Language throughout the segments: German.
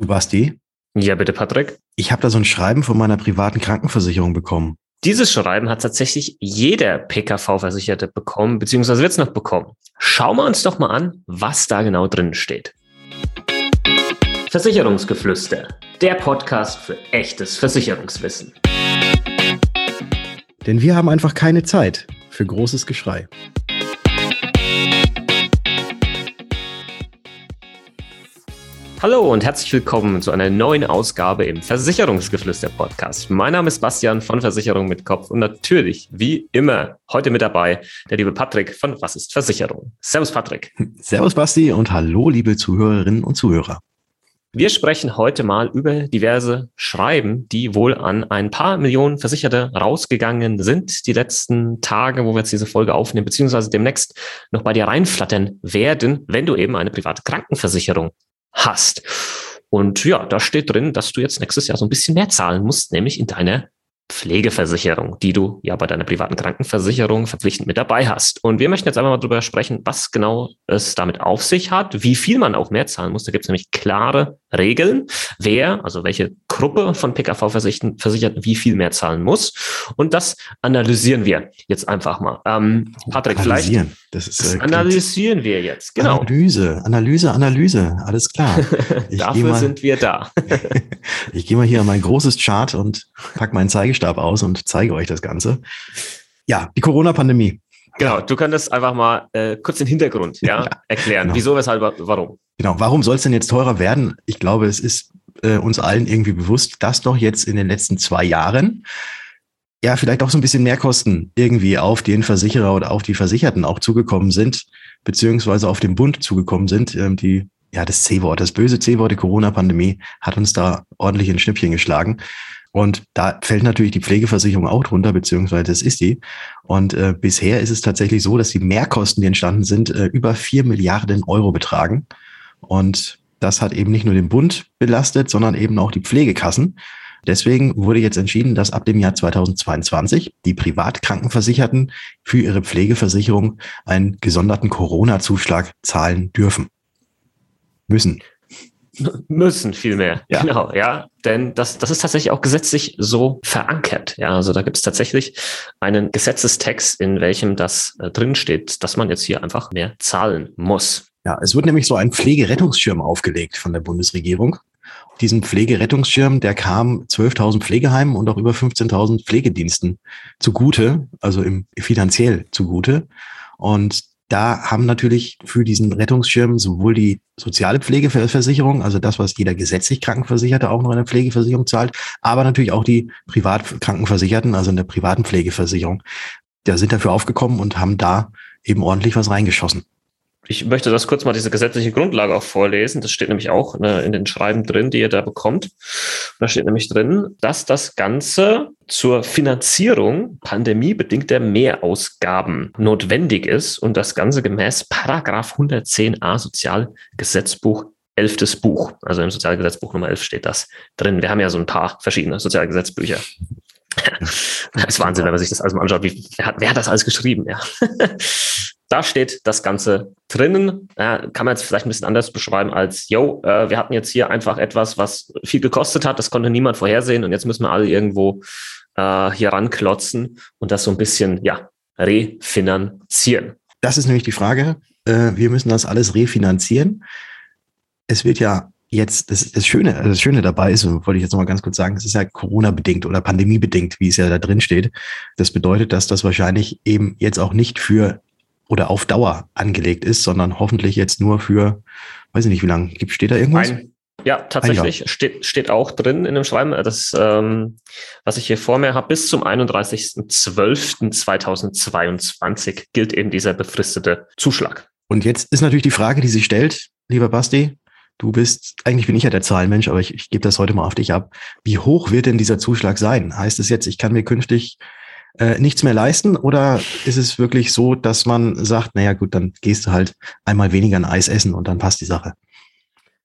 Du Basti? Ja, bitte, Patrick. Ich habe da so ein Schreiben von meiner privaten Krankenversicherung bekommen. Dieses Schreiben hat tatsächlich jeder PKV-Versicherte bekommen, beziehungsweise wird es noch bekommen. Schauen wir uns doch mal an, was da genau drin steht. Versicherungsgeflüster, der Podcast für echtes Versicherungswissen. Denn wir haben einfach keine Zeit für großes Geschrei. Hallo und herzlich willkommen zu einer neuen Ausgabe im Versicherungsgeflüster Podcast. Mein Name ist Bastian von Versicherung mit Kopf und natürlich, wie immer, heute mit dabei der liebe Patrick von Was ist Versicherung? Servus Patrick. Servus Basti und hallo liebe Zuhörerinnen und Zuhörer. Wir sprechen heute mal über diverse Schreiben, die wohl an ein paar Millionen Versicherte rausgegangen sind, die letzten Tage, wo wir jetzt diese Folge aufnehmen, beziehungsweise demnächst noch bei dir reinflattern werden, wenn du eben eine private Krankenversicherung hast. Und ja, da steht drin, dass du jetzt nächstes Jahr so ein bisschen mehr zahlen musst, nämlich in deiner Pflegeversicherung, die du ja bei deiner privaten Krankenversicherung verpflichtend mit dabei hast. Und wir möchten jetzt einfach mal darüber sprechen, was genau es damit auf sich hat, wie viel man auch mehr zahlen muss. Da gibt es nämlich klare Regeln, wer, also welche Gruppe von PKV-Versicherten wie viel mehr zahlen muss. Und das analysieren wir jetzt einfach mal. Ähm, Patrick, vielleicht. Das ist, äh, analysieren wir jetzt, genau. Analyse, Analyse, Analyse, alles klar. Dafür mal, sind wir da. ich gehe mal hier an mein großes Chart und pack meinen Zeigestab aus und zeige euch das Ganze. Ja, die Corona-Pandemie. Genau, du könntest einfach mal äh, kurz den Hintergrund ja, ja erklären. Genau. Wieso, weshalb, warum? Genau, warum soll es denn jetzt teurer werden? Ich glaube, es ist äh, uns allen irgendwie bewusst, dass doch jetzt in den letzten zwei Jahren ja vielleicht auch so ein bisschen Mehrkosten irgendwie auf den Versicherer oder auf die Versicherten auch zugekommen sind, beziehungsweise auf den Bund zugekommen sind. Ähm, die, ja, das C-Wort, das böse C-Wort, die Corona-Pandemie hat uns da ordentlich in Schnippchen geschlagen. Und da fällt natürlich die Pflegeversicherung auch drunter, beziehungsweise das ist die. Und äh, bisher ist es tatsächlich so, dass die Mehrkosten, die entstanden sind, äh, über vier Milliarden Euro betragen. Und das hat eben nicht nur den Bund belastet, sondern eben auch die Pflegekassen. Deswegen wurde jetzt entschieden, dass ab dem Jahr 2022 die Privatkrankenversicherten für ihre Pflegeversicherung einen gesonderten Corona-Zuschlag zahlen dürfen. Müssen. Müssen vielmehr, ja. genau, ja. Denn das, das ist tatsächlich auch gesetzlich so verankert. Ja, also da gibt es tatsächlich einen Gesetzestext, in welchem das äh, drinsteht, dass man jetzt hier einfach mehr zahlen muss. Ja, es wird nämlich so ein Pflegerettungsschirm aufgelegt von der Bundesregierung. Diesen Pflegerettungsschirm, der kam 12.000 Pflegeheimen und auch über 15.000 Pflegediensten zugute, also im finanziell zugute. Und da haben natürlich für diesen Rettungsschirm sowohl die soziale Pflegeversicherung, also das, was jeder gesetzlich Krankenversicherte auch noch in der Pflegeversicherung zahlt, aber natürlich auch die Privatkrankenversicherten, also in der privaten Pflegeversicherung, da sind dafür aufgekommen und haben da eben ordentlich was reingeschossen. Ich möchte das kurz mal diese gesetzliche Grundlage auch vorlesen. Das steht nämlich auch ne, in den Schreiben drin, die ihr da bekommt. Da steht nämlich drin, dass das Ganze zur Finanzierung pandemiebedingter Mehrausgaben notwendig ist und das Ganze gemäß Paragraph 110a Sozialgesetzbuch elftes Buch. Also im Sozialgesetzbuch Nummer 11 steht das drin. Wir haben ja so ein paar verschiedene Sozialgesetzbücher. Das ist Wahnsinn, wenn man sich das alles mal anschaut. Wie, wer, hat, wer hat das alles geschrieben? Ja. Da steht das Ganze drinnen. Ja, kann man jetzt vielleicht ein bisschen anders beschreiben als, yo, äh, wir hatten jetzt hier einfach etwas, was viel gekostet hat, das konnte niemand vorhersehen und jetzt müssen wir alle irgendwo äh, hier ranklotzen und das so ein bisschen, ja, refinanzieren. Das ist nämlich die Frage. Äh, wir müssen das alles refinanzieren. Es wird ja jetzt, das, das Schöne, das Schöne dabei ist, wollte ich jetzt nochmal ganz kurz sagen, es ist ja Corona-bedingt oder Pandemie-bedingt, wie es ja da drin steht. Das bedeutet, dass das wahrscheinlich eben jetzt auch nicht für oder auf Dauer angelegt ist, sondern hoffentlich jetzt nur für, weiß ich nicht, wie lange gibt, steht da irgendwas? Ein, ja, tatsächlich steht, steht auch drin in dem Schreiben, das, ähm, was ich hier vor mir habe, bis zum 31.12.2022 gilt eben dieser befristete Zuschlag. Und jetzt ist natürlich die Frage, die sich stellt, lieber Basti, du bist, eigentlich bin ich ja der Zahlenmensch, aber ich, ich gebe das heute mal auf dich ab. Wie hoch wird denn dieser Zuschlag sein? Heißt es jetzt, ich kann mir künftig äh, nichts mehr leisten? Oder ist es wirklich so, dass man sagt, naja gut, dann gehst du halt einmal weniger ein Eis essen und dann passt die Sache?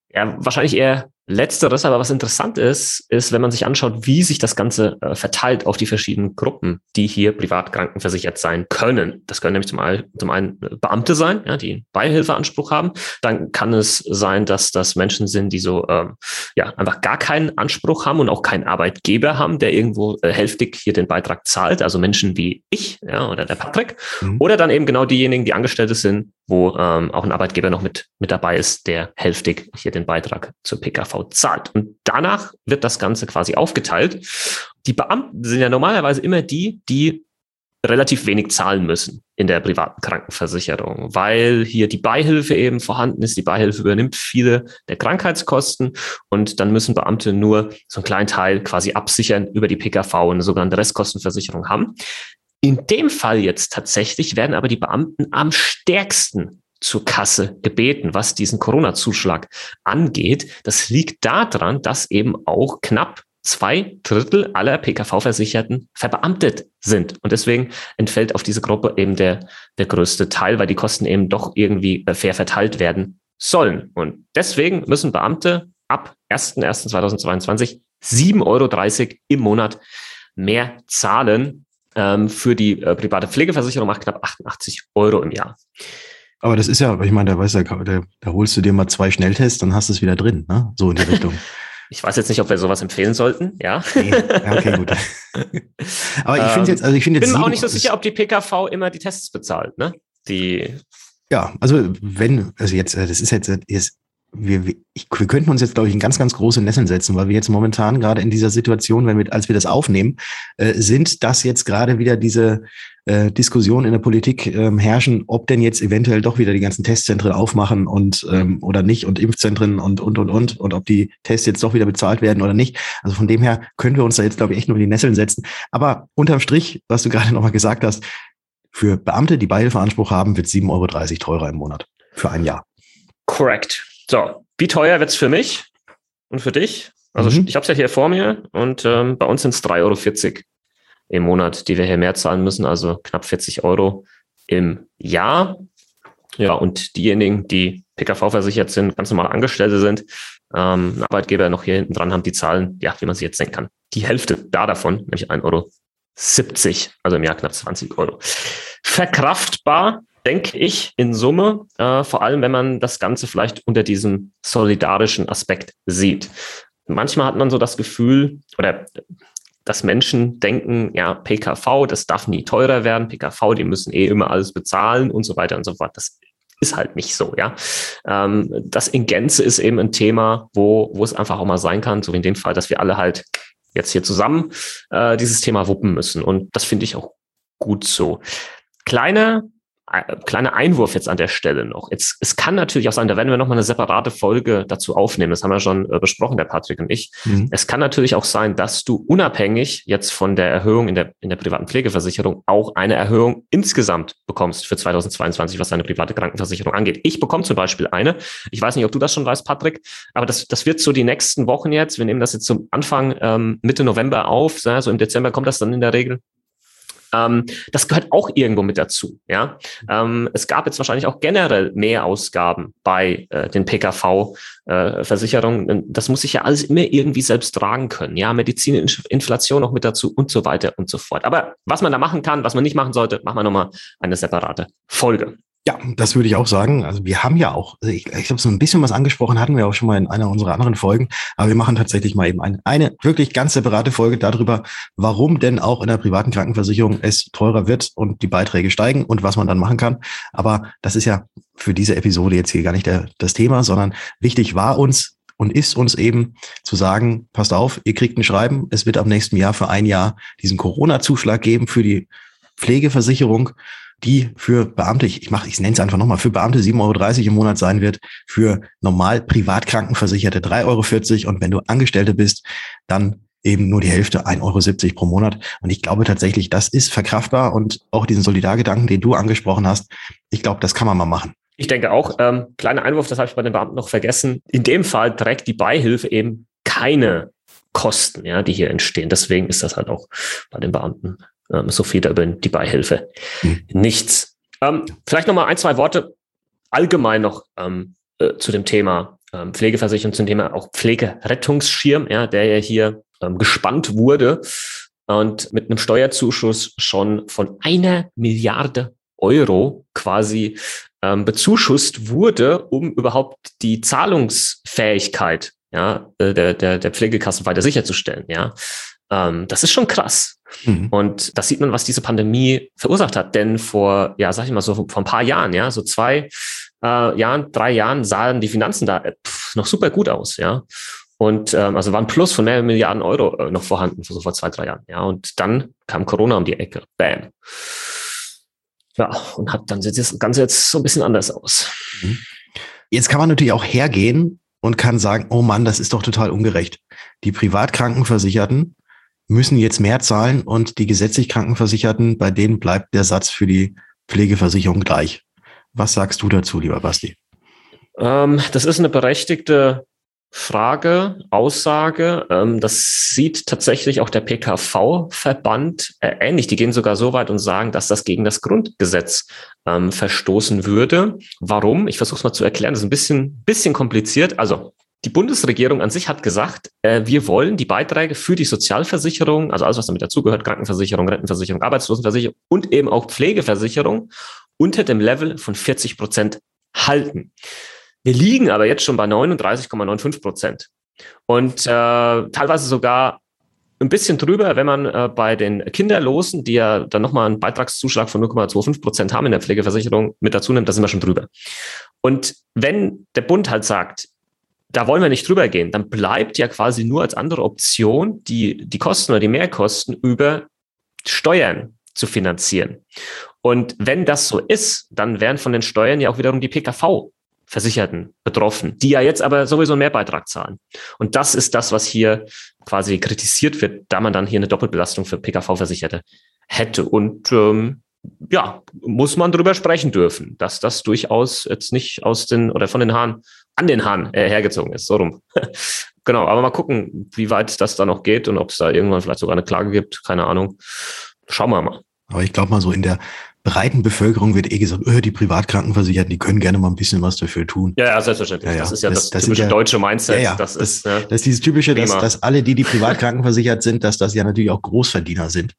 Ja, wahrscheinlich eher Letzteres, aber was interessant ist, ist, wenn man sich anschaut, wie sich das Ganze äh, verteilt auf die verschiedenen Gruppen, die hier privat krankenversichert sein können. Das können nämlich zum, einen, zum einen Beamte sein, ja, die Beihilfeanspruch haben. Dann kann es sein, dass das Menschen sind, die so ähm, ja einfach gar keinen Anspruch haben und auch keinen Arbeitgeber haben, der irgendwo äh, hälftig hier den Beitrag zahlt. Also Menschen wie ich ja, oder der Patrick. Mhm. Oder dann eben genau diejenigen, die Angestellte sind, wo ähm, auch ein Arbeitgeber noch mit, mit dabei ist, der hälftig hier den Beitrag zur PKV zahlt. Und danach wird das Ganze quasi aufgeteilt. Die Beamten sind ja normalerweise immer die, die relativ wenig zahlen müssen in der privaten Krankenversicherung, weil hier die Beihilfe eben vorhanden ist. Die Beihilfe übernimmt viele der Krankheitskosten und dann müssen Beamte nur so einen kleinen Teil quasi absichern über die PKV und eine sogenannte Restkostenversicherung haben. In dem Fall jetzt tatsächlich werden aber die Beamten am stärksten zur Kasse gebeten, was diesen Corona-Zuschlag angeht. Das liegt daran, dass eben auch knapp zwei Drittel aller PKV-Versicherten verbeamtet sind. Und deswegen entfällt auf diese Gruppe eben der, der größte Teil, weil die Kosten eben doch irgendwie äh, fair verteilt werden sollen. Und deswegen müssen Beamte ab 1.1.2022 7,30 Euro im Monat mehr zahlen, ähm, für die äh, private Pflegeversicherung macht knapp 88 Euro im Jahr. Aber das ist ja, ich meine, da, weißt du, da, da holst du dir mal zwei Schnelltests, dann hast du es wieder drin, ne? So in die Richtung. Ich weiß jetzt nicht, ob wir sowas empfehlen sollten, ja. Nee. okay, gut. Aber ich finde jetzt, also ich finde jetzt. Bin mir auch nicht so sicher, ob die PKV immer die Tests bezahlt, ne? Die. Ja, also wenn, also jetzt, äh, das ist jetzt, jetzt wir, ich, wir könnten uns jetzt, glaube ich, in ganz, ganz große Nesseln setzen, weil wir jetzt momentan gerade in dieser Situation, wenn wir, als wir das aufnehmen, äh, sind, dass jetzt gerade wieder diese äh, Diskussionen in der Politik ähm, herrschen, ob denn jetzt eventuell doch wieder die ganzen Testzentren aufmachen und ähm, oder nicht und Impfzentren und und und und und ob die Tests jetzt doch wieder bezahlt werden oder nicht. Also von dem her können wir uns da jetzt, glaube ich, echt nur in die Nesseln setzen. Aber unterm Strich, was du gerade nochmal gesagt hast, für Beamte, die Beihilfeanspruch haben, wird 7,30 Euro teurer im Monat für ein Jahr. Correct. So, wie teuer wird's für mich und für dich? Also mhm. ich habe es ja hier vor mir und ähm, bei uns sind es 3,40 Euro im Monat, die wir hier mehr zahlen müssen, also knapp 40 Euro im Jahr. Ja, und diejenigen, die PKV versichert sind, ganz normal Angestellte sind, ähm, Arbeitgeber noch hier hinten dran haben, die zahlen, ja, wie man sich jetzt denken kann, die Hälfte da davon, nämlich 1,70 Euro, also im Jahr knapp 20 Euro. Verkraftbar denke ich, in Summe, äh, vor allem wenn man das Ganze vielleicht unter diesem solidarischen Aspekt sieht. Manchmal hat man so das Gefühl, oder dass Menschen denken, ja, PKV, das darf nie teurer werden, PKV, die müssen eh immer alles bezahlen und so weiter und so fort. Das ist halt nicht so, ja. Ähm, das in Gänze ist eben ein Thema, wo, wo es einfach auch mal sein kann, so wie in dem Fall, dass wir alle halt jetzt hier zusammen äh, dieses Thema wuppen müssen. Und das finde ich auch gut so. Kleiner kleiner Einwurf jetzt an der Stelle noch. Jetzt, es kann natürlich auch sein, da werden wir nochmal eine separate Folge dazu aufnehmen. Das haben wir schon äh, besprochen, der Patrick und ich. Mhm. Es kann natürlich auch sein, dass du unabhängig jetzt von der Erhöhung in der, in der privaten Pflegeversicherung auch eine Erhöhung insgesamt bekommst für 2022, was deine private Krankenversicherung angeht. Ich bekomme zum Beispiel eine. Ich weiß nicht, ob du das schon weißt, Patrick, aber das, das wird so die nächsten Wochen jetzt. Wir nehmen das jetzt zum Anfang ähm, Mitte November auf. Ja, so im Dezember kommt das dann in der Regel. Ähm, das gehört auch irgendwo mit dazu. Ja, ähm, es gab jetzt wahrscheinlich auch generell mehr Ausgaben bei äh, den PKV-Versicherungen. Äh, das muss sich ja alles immer irgendwie selbst tragen können. Ja, Medizin, Inflation noch mit dazu und so weiter und so fort. Aber was man da machen kann, was man nicht machen sollte, machen wir nochmal eine separate Folge. Ja, das würde ich auch sagen. Also wir haben ja auch, also ich, ich glaube, so ein bisschen was angesprochen hatten wir auch schon mal in einer unserer anderen Folgen, aber wir machen tatsächlich mal eben eine, eine wirklich ganz separate Folge darüber, warum denn auch in der privaten Krankenversicherung es teurer wird und die Beiträge steigen und was man dann machen kann. Aber das ist ja für diese Episode jetzt hier gar nicht der, das Thema, sondern wichtig war uns und ist uns eben zu sagen, passt auf, ihr kriegt ein Schreiben, es wird ab nächsten Jahr für ein Jahr diesen Corona-Zuschlag geben für die Pflegeversicherung die für Beamte, ich, ich mache, ich nenne es einfach nochmal, für Beamte 7,30 Euro im Monat sein wird, für normal Privatkrankenversicherte 3,40 Euro und wenn du Angestellte bist, dann eben nur die Hälfte, 1,70 Euro pro Monat. Und ich glaube tatsächlich, das ist verkraftbar und auch diesen Solidargedanken, den du angesprochen hast, ich glaube, das kann man mal machen. Ich denke auch, ähm, kleiner Einwurf, das habe ich bei den Beamten noch vergessen. In dem Fall trägt die Beihilfe eben keine Kosten, ja, die hier entstehen. Deswegen ist das halt auch bei den Beamten ähm, so viel über die Beihilfe. Hm. Nichts. Ähm, vielleicht noch mal ein, zwei Worte allgemein noch ähm, äh, zu dem Thema ähm, Pflegeversicherung zum Thema auch Pflegerettungsschirm, ja, der ja hier ähm, gespannt wurde und mit einem Steuerzuschuss schon von einer Milliarde Euro quasi ähm, bezuschusst wurde, um überhaupt die Zahlungsfähigkeit ja, äh, der, der, der Pflegekassen weiter sicherzustellen. Ja, ähm, das ist schon krass. Mhm. Und das sieht man, was diese Pandemie verursacht hat. Denn vor, ja, sag ich mal so, vor ein paar Jahren, ja, so zwei äh, Jahren, drei Jahren sahen die Finanzen da äh, pff, noch super gut aus, ja. Und ähm, also war ein Plus von mehr Milliarden Euro äh, noch vorhanden, so vor zwei, drei Jahren. Ja, und dann kam Corona um die Ecke. Bam. Ja, und hat dann sieht das Ganze jetzt so ein bisschen anders aus. Mhm. Jetzt kann man natürlich auch hergehen und kann sagen, oh Mann, das ist doch total ungerecht. Die Privatkrankenversicherten müssen jetzt mehr zahlen und die gesetzlich Krankenversicherten, bei denen bleibt der Satz für die Pflegeversicherung gleich. Was sagst du dazu, lieber Basti? Ähm, das ist eine berechtigte Frage, Aussage. Ähm, das sieht tatsächlich auch der PKV-Verband äh, ähnlich. Die gehen sogar so weit und sagen, dass das gegen das Grundgesetz ähm, verstoßen würde. Warum? Ich versuche es mal zu erklären. Das ist ein bisschen, bisschen kompliziert. Also die Bundesregierung an sich hat gesagt, äh, wir wollen die Beiträge für die Sozialversicherung, also alles, was damit dazugehört, Krankenversicherung, Rentenversicherung, Arbeitslosenversicherung und eben auch Pflegeversicherung, unter dem Level von 40 Prozent halten. Wir liegen aber jetzt schon bei 39,95 Prozent. Und äh, teilweise sogar ein bisschen drüber, wenn man äh, bei den Kinderlosen, die ja dann nochmal einen Beitragszuschlag von 0,25 Prozent haben in der Pflegeversicherung, mit dazu nimmt, da sind wir schon drüber. Und wenn der Bund halt sagt, da wollen wir nicht drüber gehen, dann bleibt ja quasi nur als andere Option die, die Kosten oder die Mehrkosten über Steuern zu finanzieren. Und wenn das so ist, dann wären von den Steuern ja auch wiederum die PKV Versicherten betroffen, die ja jetzt aber sowieso einen Mehrbeitrag zahlen. Und das ist das, was hier quasi kritisiert wird, da man dann hier eine Doppelbelastung für PKV-Versicherte hätte. Und ähm, ja, muss man darüber sprechen dürfen, dass das durchaus jetzt nicht aus den oder von den Haaren an den Haaren äh, hergezogen ist. So rum. genau, aber mal gucken, wie weit das da noch geht und ob es da irgendwann vielleicht sogar eine Klage gibt. Keine Ahnung. Schauen wir mal. Aber ich glaube mal so in der breiten Bevölkerung wird eh gesagt, öh, die Privatkrankenversicherten, die können gerne mal ein bisschen was dafür tun. Ja, ja selbstverständlich. Ja, ja. Das ist ja das, das typische ja, deutsche Mindset. Das, das, ist, das ist dieses typische, dass, dass alle, die die Privatkrankenversichert sind, dass das ja natürlich auch Großverdiener sind.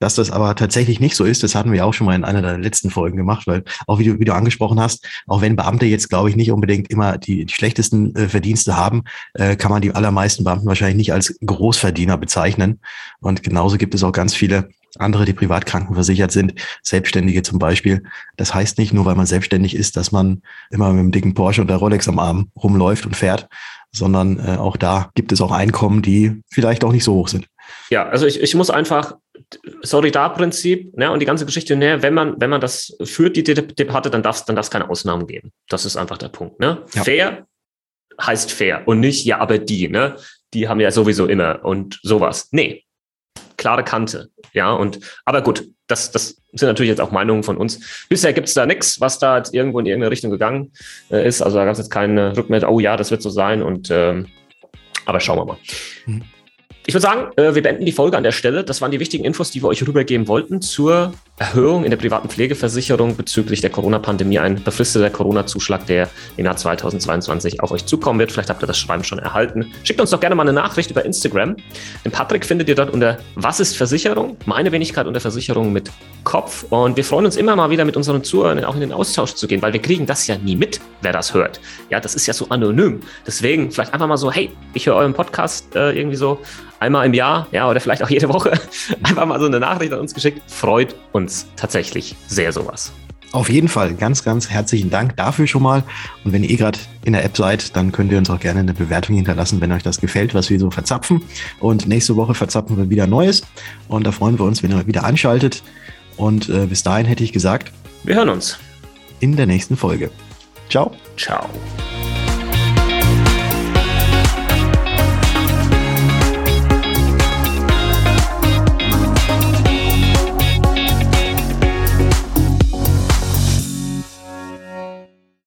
Dass das aber tatsächlich nicht so ist, das hatten wir auch schon mal in einer der letzten Folgen gemacht, weil auch wie du, wie du angesprochen hast, auch wenn Beamte jetzt, glaube ich, nicht unbedingt immer die, die schlechtesten äh, Verdienste haben, äh, kann man die allermeisten Beamten wahrscheinlich nicht als Großverdiener bezeichnen. Und genauso gibt es auch ganz viele andere, die privat krankenversichert sind, Selbstständige zum Beispiel. Das heißt nicht nur, weil man selbstständig ist, dass man immer mit einem dicken Porsche und der Rolex am Arm rumläuft und fährt, sondern äh, auch da gibt es auch Einkommen, die vielleicht auch nicht so hoch sind. Ja, also ich, ich muss einfach, Solidarprinzip ne, und die ganze Geschichte, ne, wenn man, wenn man das führt, die Debatte, dann darf es dann darf's keine Ausnahmen geben. Das ist einfach der Punkt. Ne? Ja. Fair heißt fair und nicht, ja, aber die, ne? Die haben ja sowieso immer und sowas. Nee, klare Kante. Ja, und aber gut, das, das sind natürlich jetzt auch Meinungen von uns. Bisher gibt es da nichts, was da jetzt irgendwo in irgendeine Richtung gegangen äh, ist. Also da gab es jetzt keine Rückmeldung, oh ja, das wird so sein. Und ähm, aber schauen wir mal. Mhm. Ich würde sagen, äh, wir beenden die Folge an der Stelle. Das waren die wichtigen Infos, die wir euch rübergeben wollten zur Erhöhung in der privaten Pflegeversicherung bezüglich der Corona-Pandemie. Ein befristeter Corona-Zuschlag, der im Jahr 2022 auf euch zukommen wird. Vielleicht habt ihr das Schreiben schon erhalten. Schickt uns doch gerne mal eine Nachricht über Instagram. Den Patrick findet ihr dort unter Was ist Versicherung? Meine Wenigkeit unter Versicherung mit Kopf. Und wir freuen uns immer mal wieder mit unseren Zuhörern auch in den Austausch zu gehen, weil wir kriegen das ja nie mit, wer das hört. Ja, das ist ja so anonym. Deswegen vielleicht einfach mal so, hey, ich höre euren Podcast äh, irgendwie so einmal im Jahr, ja, oder vielleicht auch jede Woche einfach mal so eine Nachricht an uns geschickt. Freut uns tatsächlich sehr sowas. Auf jeden Fall ganz, ganz herzlichen Dank dafür schon mal. Und wenn ihr eh gerade in der App seid, dann könnt ihr uns auch gerne eine Bewertung hinterlassen, wenn euch das gefällt, was wir so verzapfen. Und nächste Woche verzapfen wir wieder Neues. Und da freuen wir uns, wenn ihr wieder anschaltet. Und äh, bis dahin hätte ich gesagt, wir hören uns in der nächsten Folge. Ciao. Ciao.